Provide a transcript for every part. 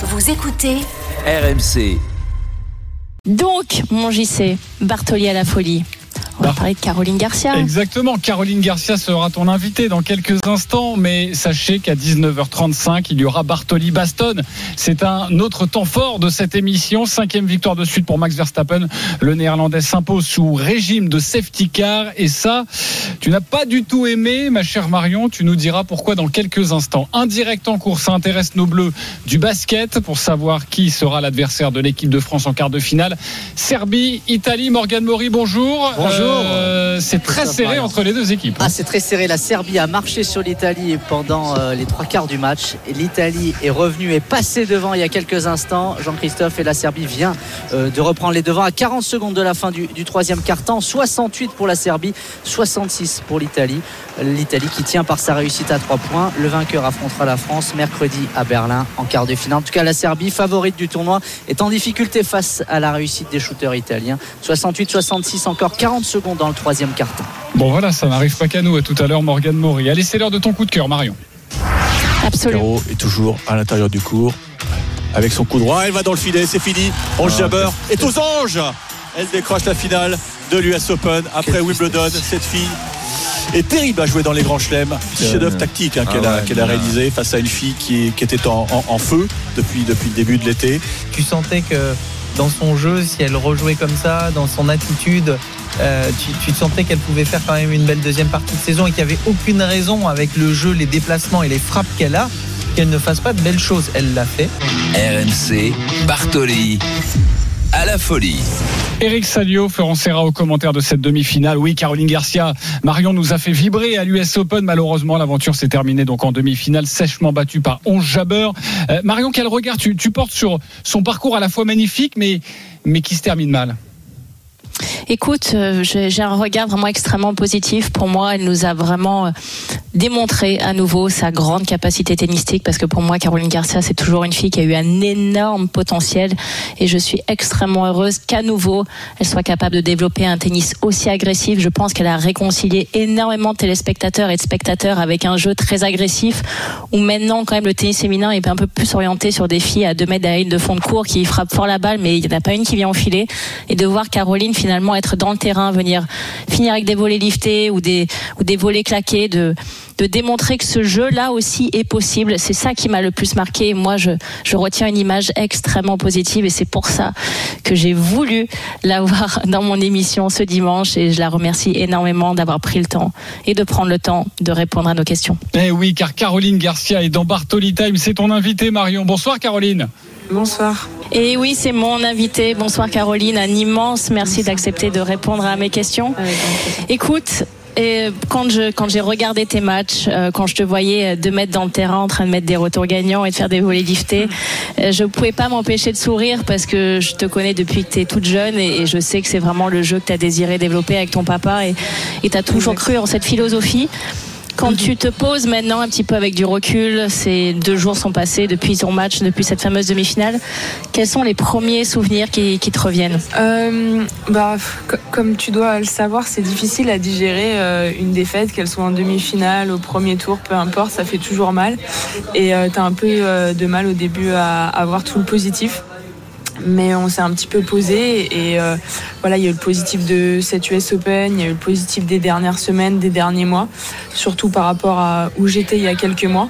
Vous écoutez RMC. Donc, mon JC, Bartoli à la folie. On va parler de Caroline Garcia. Exactement, Caroline Garcia sera ton invitée dans quelques instants, mais sachez qu'à 19h35, il y aura Bartoli Baston. C'est un autre temps fort de cette émission. Cinquième victoire de suite pour Max Verstappen. Le néerlandais s'impose sous régime de safety car. Et ça, tu n'as pas du tout aimé, ma chère Marion. Tu nous diras pourquoi dans quelques instants. Un direct en course, ça intéresse nos bleus du basket pour savoir qui sera l'adversaire de l'équipe de France en quart de finale. Serbie, Italie, Morgan Mori, bonjour. Bonjour. Euh, c'est très serré entre les deux équipes. Ah, c'est très serré. La Serbie a marché sur l'Italie pendant euh, les trois quarts du match. L'Italie est revenue et passée devant il y a quelques instants. Jean-Christophe et la Serbie vient euh, de reprendre les devants à 40 secondes de la fin du, du troisième quart-temps. 68 pour la Serbie, 66 pour l'Italie. L'Italie qui tient par sa réussite à trois points. Le vainqueur affrontera la France mercredi à Berlin en quart de finale. En tout cas, la Serbie, favorite du tournoi, est en difficulté face à la réussite des shooters italiens. 68-66, encore 40 secondes dans le troisième quart-temps. Bon voilà, ça n'arrive pas qu'à nous. À tout à l'heure, Morgan Mori. Allez, c'est l'heure de ton coup de cœur, Marion. Absolument. Caro est toujours à l'intérieur du cours avec son coup droit. Elle va dans le filet, c'est fini. Ange Ah, Jabber est aux anges. Elle décroche la finale de l'US Open après Wimbledon. Cette fille est terrible à jouer dans les grands chelems. Petit Euh, chef-d'œuvre tactique hein, ah qu'elle a, ouais, qu'elle a mais là- réalisé face à une fille qui, est- qui était en, en- en feu depuis, depuis le début de l'été. tu sentais que dans son jeu, si elle rejouait comme ça, dans son attitude, euh, tu, tu sentais qu'elle pouvait faire quand même une belle deuxième partie de saison et qu'il n'y avait aucune raison avec le jeu, les déplacements et les frappes qu'elle a qu'elle ne fasse pas de belles choses. Elle l'a fait. RMC, Bartoli. À la folie. Eric Salio, Florent Serra au commentaire de cette demi-finale. Oui, Caroline Garcia, Marion nous a fait vibrer à l'US Open. Malheureusement, l'aventure s'est terminée donc en demi-finale, sèchement battue par 11 Jabber. Euh, Marion, quel regard tu, tu portes sur son parcours à la fois magnifique, mais qui se termine mal? Écoute, euh, j'ai un regard vraiment extrêmement positif. Pour moi, elle nous a vraiment euh, démontré à nouveau sa grande capacité tennistique parce que pour moi, Caroline Garcia, c'est toujours une fille qui a eu un énorme potentiel et je suis extrêmement heureuse qu'à nouveau, elle soit capable de développer un tennis aussi agressif. Je pense qu'elle a réconcilié énormément de téléspectateurs et de spectateurs avec un jeu très agressif où maintenant, quand même, le tennis féminin est un peu plus orienté sur des filles à 2 mètres de fond de cours qui frappent fort la balle, mais il n'y en a pas une qui vient enfiler. Et de voir Caroline finalement être dans le terrain, venir finir avec des volets liftés ou des, ou des volets claqués, de, de démontrer que ce jeu-là aussi est possible. C'est ça qui m'a le plus marqué. Moi, je, je retiens une image extrêmement positive et c'est pour ça que j'ai voulu l'avoir dans mon émission ce dimanche et je la remercie énormément d'avoir pris le temps et de prendre le temps de répondre à nos questions. Eh oui, car Caroline Garcia est dans Bartoli Time. C'est ton invité, Marion. Bonsoir, Caroline. Bonsoir. Et oui, c'est mon invité. Bonsoir Caroline, un immense merci d'accepter de répondre à mes questions. Écoute, et quand je quand j'ai regardé tes matchs, euh, quand je te voyais euh, deux mètres dans le terrain en train de mettre des retours gagnants et de faire des volets liftés, euh, je pouvais pas m'empêcher de sourire parce que je te connais depuis que tu es toute jeune et, et je sais que c'est vraiment le jeu que tu as désiré développer avec ton papa et tu as toujours cru en cette philosophie. Quand tu te poses maintenant un petit peu avec du recul, ces deux jours sont passés depuis ton match, depuis cette fameuse demi-finale. Quels sont les premiers souvenirs qui, te reviennent Euh, bah, co- comme tu dois le savoir, c'est difficile à digérer euh, une défaite, qu'elle soit en demi-finale, au premier tour, peu importe, ça fait toujours mal. Et euh, t'as un peu de mal au début à, à voir tout le positif. Mais on s'est un petit peu posé et euh, voilà, il y a eu le positif de cette US Open, il y a eu le positif des dernières semaines, des derniers mois, surtout par rapport à où j'étais il y a quelques mois.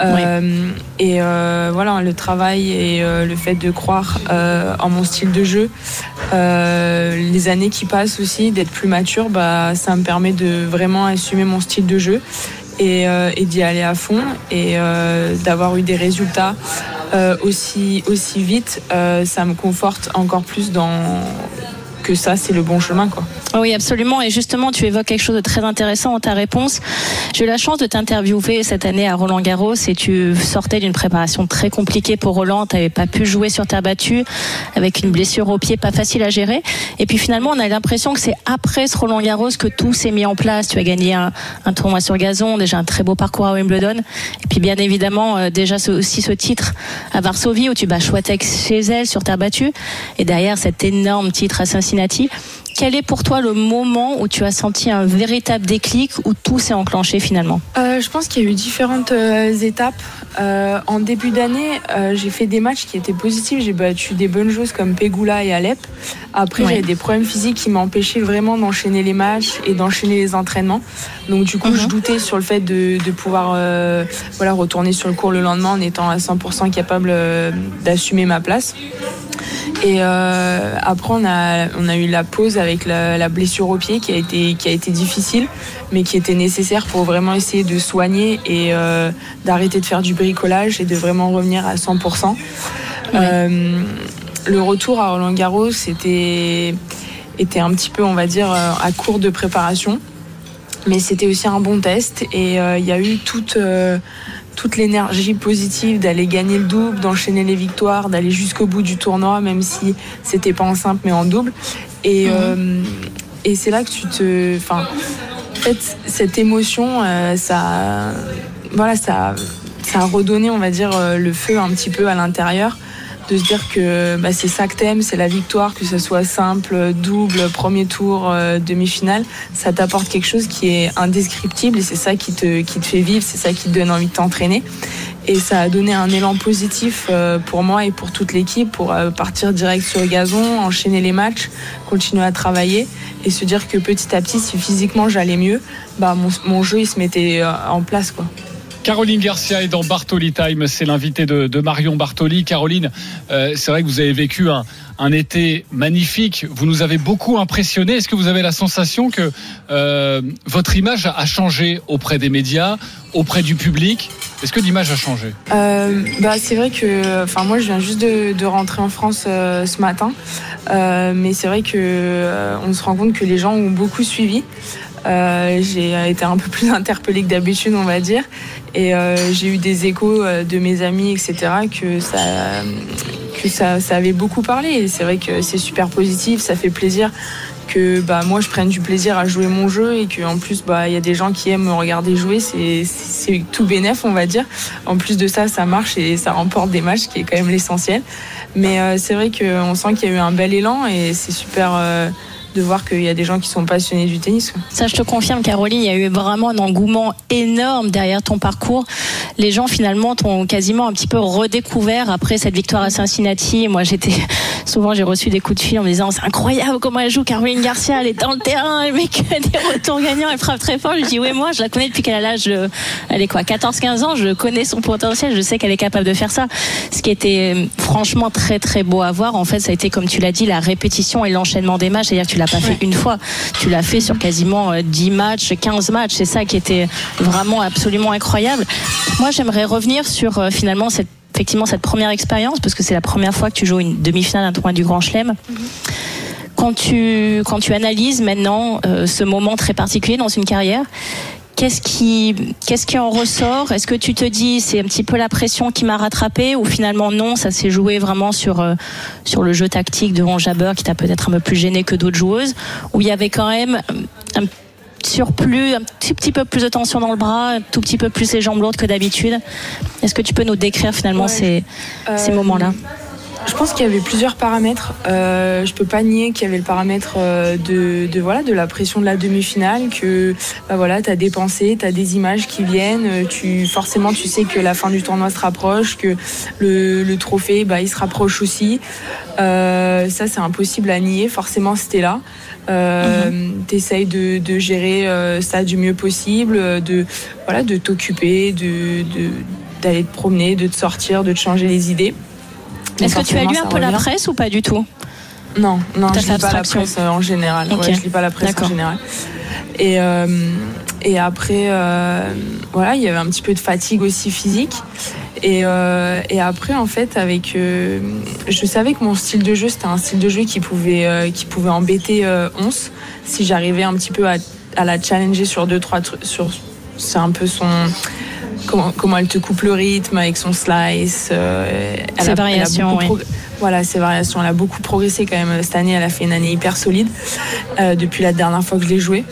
Euh, Et euh, voilà, le travail et euh, le fait de croire en mon style de jeu, les années qui passent aussi, d'être plus mature, bah, ça me permet de vraiment assumer mon style de jeu et, et d'y aller à fond et d'avoir eu des résultats aussi, aussi vite, euh, ça me conforte encore plus dans que ça, c'est le bon chemin. Quoi. Oui, absolument. Et justement, tu évoques quelque chose de très intéressant dans ta réponse. J'ai eu la chance de t'interviewer cette année à Roland Garros et tu sortais d'une préparation très compliquée pour Roland. Tu n'avais pas pu jouer sur terre battue avec une blessure au pied pas facile à gérer. Et puis finalement, on a l'impression que c'est après ce Roland Garros que tout s'est mis en place. Tu as gagné un, tournoi sur gazon, déjà un très beau parcours à Wimbledon. Et puis bien évidemment, euh, déjà aussi ce titre à Varsovie où tu bats Chouatek chez elle sur terre battue. Et derrière cet énorme titre à Cincinnati. Cincinnati quel est pour toi le moment où tu as senti un véritable déclic, où tout s'est enclenché finalement? Euh, Je pense qu'il y a eu différentes euh, étapes. Euh, en début d'année, j'ai fait des matchs qui étaient positifs. J'ai battu des bonnes choses comme Pegula et Alep. Après, j'avais des problèmes physiques qui m'empêchaient vraiment d'enchaîner les matchs et d'enchaîner les entraînements. Donc du coup, je mhm. doutais sur le fait de, pouvoir voilà, retourner sur le cours le lendemain en étant à 100% capable d'assumer ma place. Et après, on a, on a eu la pause avec la, blessure au pied qui a, été, qui a été difficile, mais qui était nécessaire pour vraiment essayer de soigner et euh, d'arrêter de faire du bricolage et de vraiment revenir à 100%. Euh, le retour à Roland Garros était, était un petit peu, on va dire, euh, à court de préparation. Mais c'était aussi un bon test et il y a eu toute toute l'énergie positive d'aller gagner le double, d'enchaîner les victoires, d'aller jusqu'au bout du tournoi, même si c'était pas en simple mais en double. Et, mhm. euh, et c'est là que tu te. Enfin, en fait, cette émotion, euh, ça, voilà, ça, ça a redonné, on va dire, euh, le feu un petit peu à l'intérieur de se dire que bah, c'est ça que t'aimes, c'est la victoire, que ce soit simple, double, premier tour, euh, demi-finale, ça t'apporte quelque chose qui est indescriptible et c'est ça qui te, qui te fait vivre, c'est ça qui te donne envie de t'entraîner. Et ça a donné un élan positif euh, pour moi et pour toute l'équipe pour euh, partir direct sur le gazon, enchaîner les matchs, continuer à travailler et se dire que petit à petit, si physiquement j'allais mieux, bah, mon, mon jeu il se mettait en place. quoi. Caroline Garcia est dans Bartoli Time, c'est l'invité de, Marion Bartoli. Caroline, euh, c'est vrai que vous avez vécu un, été magnifique, vous nous avez beaucoup impressionné. Est-ce que vous avez la sensation que euh, votre image a changé auprès des médias, auprès du public? Est-ce que l'image a changé? Euh, bah, C'est vrai que enfin, moi je viens juste de, rentrer en France ce matin, mais c'est vrai qu'on se rend compte que les gens ont beaucoup suivi. Euh, j'ai été un peu plus interpellée que d'habitude, on va dire. Et euh, j'ai eu des échos euh, de mes amis, etc., que ça, que ça, ça avait beaucoup parlé. Et c'est vrai que c'est super positif, ça fait plaisir que bah, moi je prenne du plaisir à jouer mon jeu et qu'en plus bah, il y a des gens qui aiment me regarder jouer, c'est tout bénef on va dire. En plus de ça, ça marche et ça remporte des matchs, qui est quand même l'essentiel. Mais c'est vrai qu'on sent qu'il y a eu un bel élan et c'est super de voir qu'il y a des gens qui sont passionnés du tennis. Ça, je te confirme, Caroline, il y a eu vraiment un engouement énorme derrière ton parcours. Les gens, finalement, t'ont quasiment un petit peu redécouvert après cette victoire à Cincinnati. Moi, j'étais, souvent, j'ai reçu des coups de fil en me disant, c'est incroyable comment elle joue, Caroline Garcia, elle est dans le terrain, elle met que des retours gagnants, elle frappe très fort. Je dis, oui, moi, je la connais depuis qu'elle a l'âge, elle est quoi, 14, 15 ans, je connais son potentiel, je sais qu'elle est capable de faire ça. Ce qui était euh, franchement très, très beau à voir. En fait, ça a été, comme tu l'as dit, la répétition et l'enchaînement des matchs. C'est-à-dire que tu l'as pas fait une fois. Tu l'as fait sur quasiment 10 euh, matchs, 15 matchs. C'est ça qui était vraiment absolument incroyable. Moi, j'aimerais revenir sur euh, finalement cette effectivement cette première expérience parce que c'est la première fois que tu joues une demi-finale d'un tournoi du Grand Chelem. Quand tu, quand tu analyses maintenant euh, ce moment très particulier dans une carrière, Qu'est-ce qui, qu'est-ce qui en ressort? Est-ce que tu te dis c'est un petit peu la pression qui m'a rattrapé ou finalement non, ça s'est joué vraiment sur euh, sur le jeu tactique de Ron Jabber qui t'a peut-être un peu plus gêné que d'autres joueuses où il y avait quand même un surplus, un petit, petit peu plus de tension dans le bras, un tout petit peu plus les jambes lourdes que d'habitude? Est-ce que tu peux nous décrire finalement ces, ces euh, moments-là? Je pense qu'il y avait plusieurs paramètres. Euh, je peux pas nier qu'il y avait le paramètre euh, de, voilà de la pression de la demi-finale, que bah voilà, tu as des pensées, tu as des images qui viennent, euh, tu forcément tu sais que la fin du tournoi se rapproche, que le, trophée bah, il se rapproche aussi. Euh, ça c'est impossible à nier, forcément c'était là. Euh, mhm. T'essayes de, de, gérer ça du mieux possible, de voilà, de t'occuper, de, d'aller te promener, de te sortir, de te changer les idées. Est-ce que tu as lu un peu la presse ou pas du tout? Non, non, je lis pas la presse euh, en général. Okay. je lis pas la presse en général. Et, euh, et après, euh, voilà, il y avait un petit peu de fatigue aussi physique. Et, et après, en fait, avec, je savais que mon style de jeu, c'était un style de jeu qui pouvait, qui pouvait embêter 11 si j'arrivais un petit peu à, à, la challenger sur deux trois trucs. Sur, c'est un peu son comment, elle te coupe le rythme avec son slice. Euh, ses variations, oui. Voilà, ses variations. Elle a beaucoup progressé quand même cette année. Elle a fait une année hyper solide euh, depuis la dernière fois que je l'ai joué.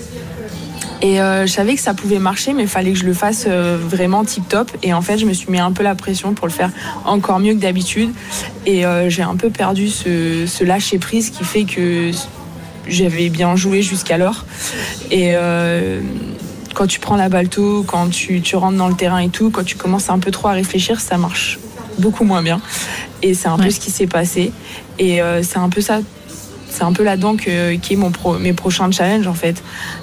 Et euh, je savais que ça pouvait marcher, mais il fallait que je le fasse vraiment tip top. Et en fait, je me suis mis un peu la pression pour le faire encore mieux que d'habitude. Et j'ai un peu perdu ce, ce lâcher prise qui fait que j'avais bien joué jusqu'alors. Et euh, quand tu prends la balle tôt, quand tu, tu rentres dans le terrain et tout, quand tu commences un peu trop à réfléchir, ça marche beaucoup moins bien. Et c'est un peu ce qui s'est passé. Et euh, c'est un peu ça. C'est un peu là-dedans que, qui est mon pro- mes prochains challenges en fait,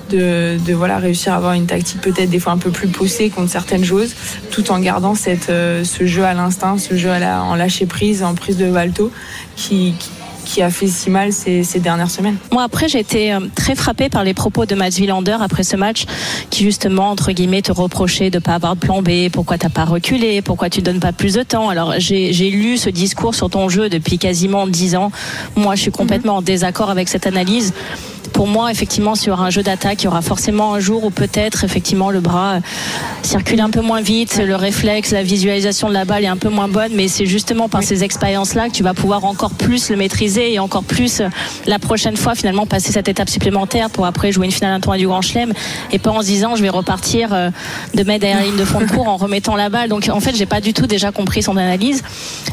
de, de voilà réussir à avoir une tactique peut-être des fois un peu plus poussée contre certaines choses, tout en gardant cette, euh, ce jeu à l'instinct, ce jeu à la, en lâcher prise, en prise de Valto, qui, qui, qui a fait si mal ces, ces dernières semaines. Moi, après, j'ai été euh, très frappée par les propos de Mats Wilander après ce match, qui justement, entre guillemets, te reprochait de pas avoir de plan B, pourquoi t'as pas reculé, pourquoi tu donnes pas plus de temps? Alors, j'ai lu ce discours sur ton jeu depuis quasiment dix ans. Moi, je suis complètement en désaccord avec cette analyse. Pour moi, effectivement, sur un jeu d'attaque, il y aura forcément un jour où peut-être, effectivement, le bras euh, circule un peu moins vite, le réflexe, la visualisation de la balle est un peu moins bonne, mais c'est justement par ces expériences-là que tu vas pouvoir encore plus le maîtriser et encore plus euh, la prochaine fois finalement passer cette étape supplémentaire pour après jouer une finale un tournoi du Grand Chelem et pas en se disant je vais repartir euh, de mettre derrière la ligne de fond de cours en remettant la balle. Donc en fait, j'ai pas du tout déjà compris son analyse.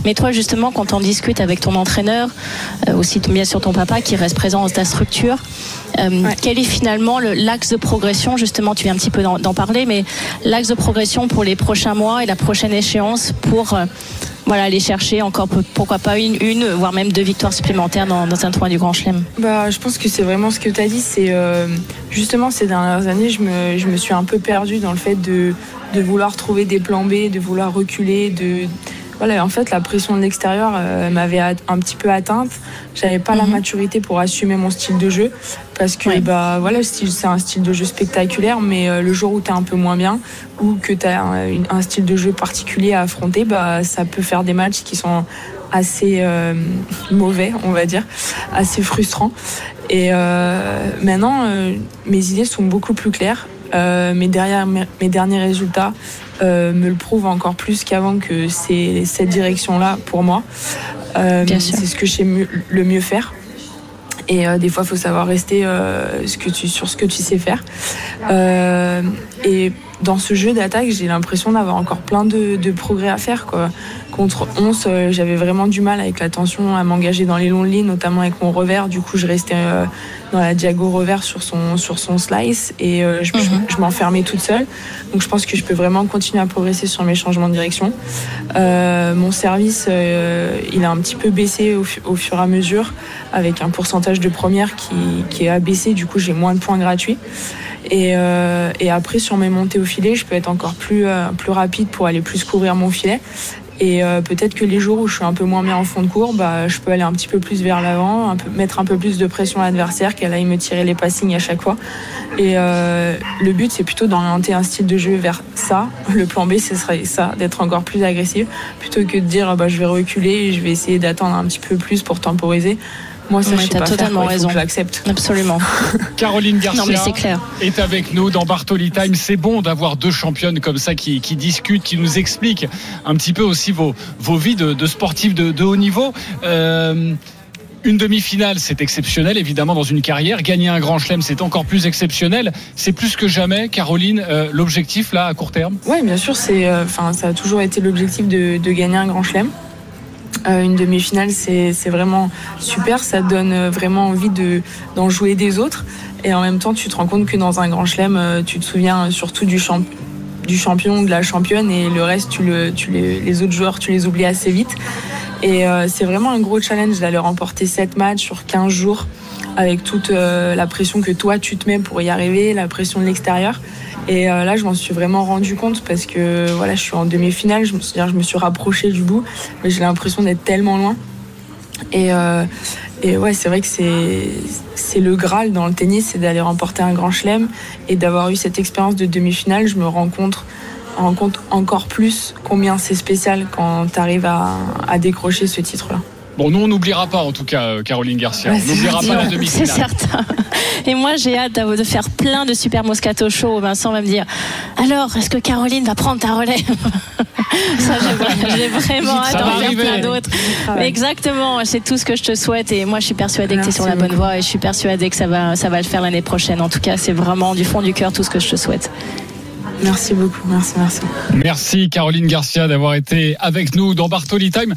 Mais toi, justement, quand on discute avec ton entraîneur, euh, aussi bien sûr ton papa qui reste présent dans ta structure, euh, Ouais. quel est finalement le- l'axe de progression? Justement, tu viens un petit peu d'en d'en parler, mais l'axe de progression pour les prochains mois et la prochaine échéance pour euh, voilà, aller chercher encore pourquoi pas une, voire même deux victoires supplémentaires dans, un tournoi du Grand Chelem. Bah, je pense que c'est vraiment ce que tu as dit. C'est euh, justement ces dernières années, je me, je me suis un peu perdue dans le fait de, de vouloir trouver des plans B, de vouloir reculer, de voilà. En fait, la pression de l'extérieur euh, m'avait un petit peu atteinte. J'avais pas la Mhm. maturité pour assumer mon style de jeu parce que Ouais. bah voilà, c'est un style de jeu spectaculaire, mais euh, le jour où tu es un peu moins bien ou que tu as un, style de jeu particulier à affronter, bah ça peut faire des matchs qui sont assez euh, mauvais, on va dire, assez frustrants. Et maintenant, mes idées sont beaucoup plus claires. Euh, mes, derrière, mes, mes derniers résultats euh, me le prouvent encore plus qu'avant que c'est cette direction-là pour moi. Euh, Bien sûr. c'est ce que je sais mieux- le mieux faire. Et euh, des fois, il faut savoir rester euh, ce que tu, sur ce que tu sais faire. Et dans ce jeu d'attaque, j'ai l'impression d'avoir encore plein de, de progrès à faire. Quoi. Contre 11, euh, j'avais vraiment du mal avec la tension à m'engager dans les longs lignes, notamment avec mon revers. Du coup, je restais euh, dans la diago revers sur son, sur son slice et euh, je, Mhm. je m'enfermais toute seule. Donc, je pense que je peux vraiment continuer à progresser sur mes changements de direction. Euh, mon service, euh, il a un petit peu baissé au, au fur et à mesure, avec un pourcentage de première qui, qui a baissé. Du coup, j'ai moins de points gratuits. Et, euh, et après, sur mes montées au filet, je peux être encore plus, euh, plus rapide pour aller plus couvrir mon filet. Et euh, peut-être que les jours où je suis un peu moins bien en fond de cours, bah, je peux aller un petit peu plus vers l'avant, mettre un peu plus de pression à l'adversaire, qu'elle aille me tirer les passings à chaque fois. Et euh, le but, c'est plutôt d'orienter un style de jeu vers ça. Le plan B, ce serait ça, d'être encore plus agressif, plutôt que de dire bah, je vais reculer et je vais essayer d'attendre un petit peu plus pour temporiser. Moi, ça, Ouais, je pas faire, totalement raison. l'accepte. Absolument. Caroline Garcia Non, mais c'est clair. est avec nous dans Bartoli Time. C'est bon d'avoir deux championnes comme ça qui, qui discutent, qui nous expliquent un petit peu aussi vos, vos vies de, de sportifs de, de haut niveau. Euh, une demi-finale, c'est exceptionnel, évidemment, dans une carrière. Gagner un grand chelem, c'est encore plus exceptionnel. C'est plus que jamais, Caroline, euh, l'objectif, là, à court terme? Oui, bien sûr, c'est, euh, enfin, ça a toujours été l'objectif de, de gagner un grand chelem. Une demi-finale, c'est vraiment super. Ça donne euh, vraiment envie de d'en jouer des autres. Et en même temps, tu te rends compte que dans un grand chelem, euh, tu te souviens surtout du, champ, du champion, de la championne, et le reste, tu le, tu les, autres joueurs, tu les oublies assez vite. Et euh, c'est vraiment un gros challenge d'aller remporter 7 matchs sur 15 jours avec toute la pression que toi tu te mets pour y arriver, la pression de l'extérieur. Et euh, là, je m'en suis vraiment rendu compte parce que voilà, je suis en demi-finale, je me suis, je me suis rapprochée du bout, mais j'ai l'impression d'être tellement loin. Et, euh, ouais, c'est vrai que c'est le Graal dans le tennis, c'est d'aller remporter un grand chelem et d'avoir eu cette expérience de demi-finale. Je me rends compte, encore plus combien c'est spécial quand tu arrives à décrocher ce titre-là. Bon, nous, on n'oubliera pas, en tout cas, euh, Caroline Garcia. Ouais, on n'oubliera c'est pas la C'est demi-finale. certain. Et moi, j'ai hâte de faire plein de super Moscato Show. Vincent va me dire Alors, est-ce que Caroline va prendre ta relève? Ça, j'ai vra- j'ai vraiment hâte d'en faire plein d'autres. Exactement, c'est tout ce que je te souhaite. Et moi, je suis persuadée que tu es Merci sur la bonne beaucoup. voie et je suis persuadée que ça va, ça va le faire l'année prochaine. En tout cas, c'est vraiment du fond du cœur tout ce que je te souhaite. Merci beaucoup, merci, merci. Merci Caroline Garcia d'avoir été avec nous dans Bartoli Time.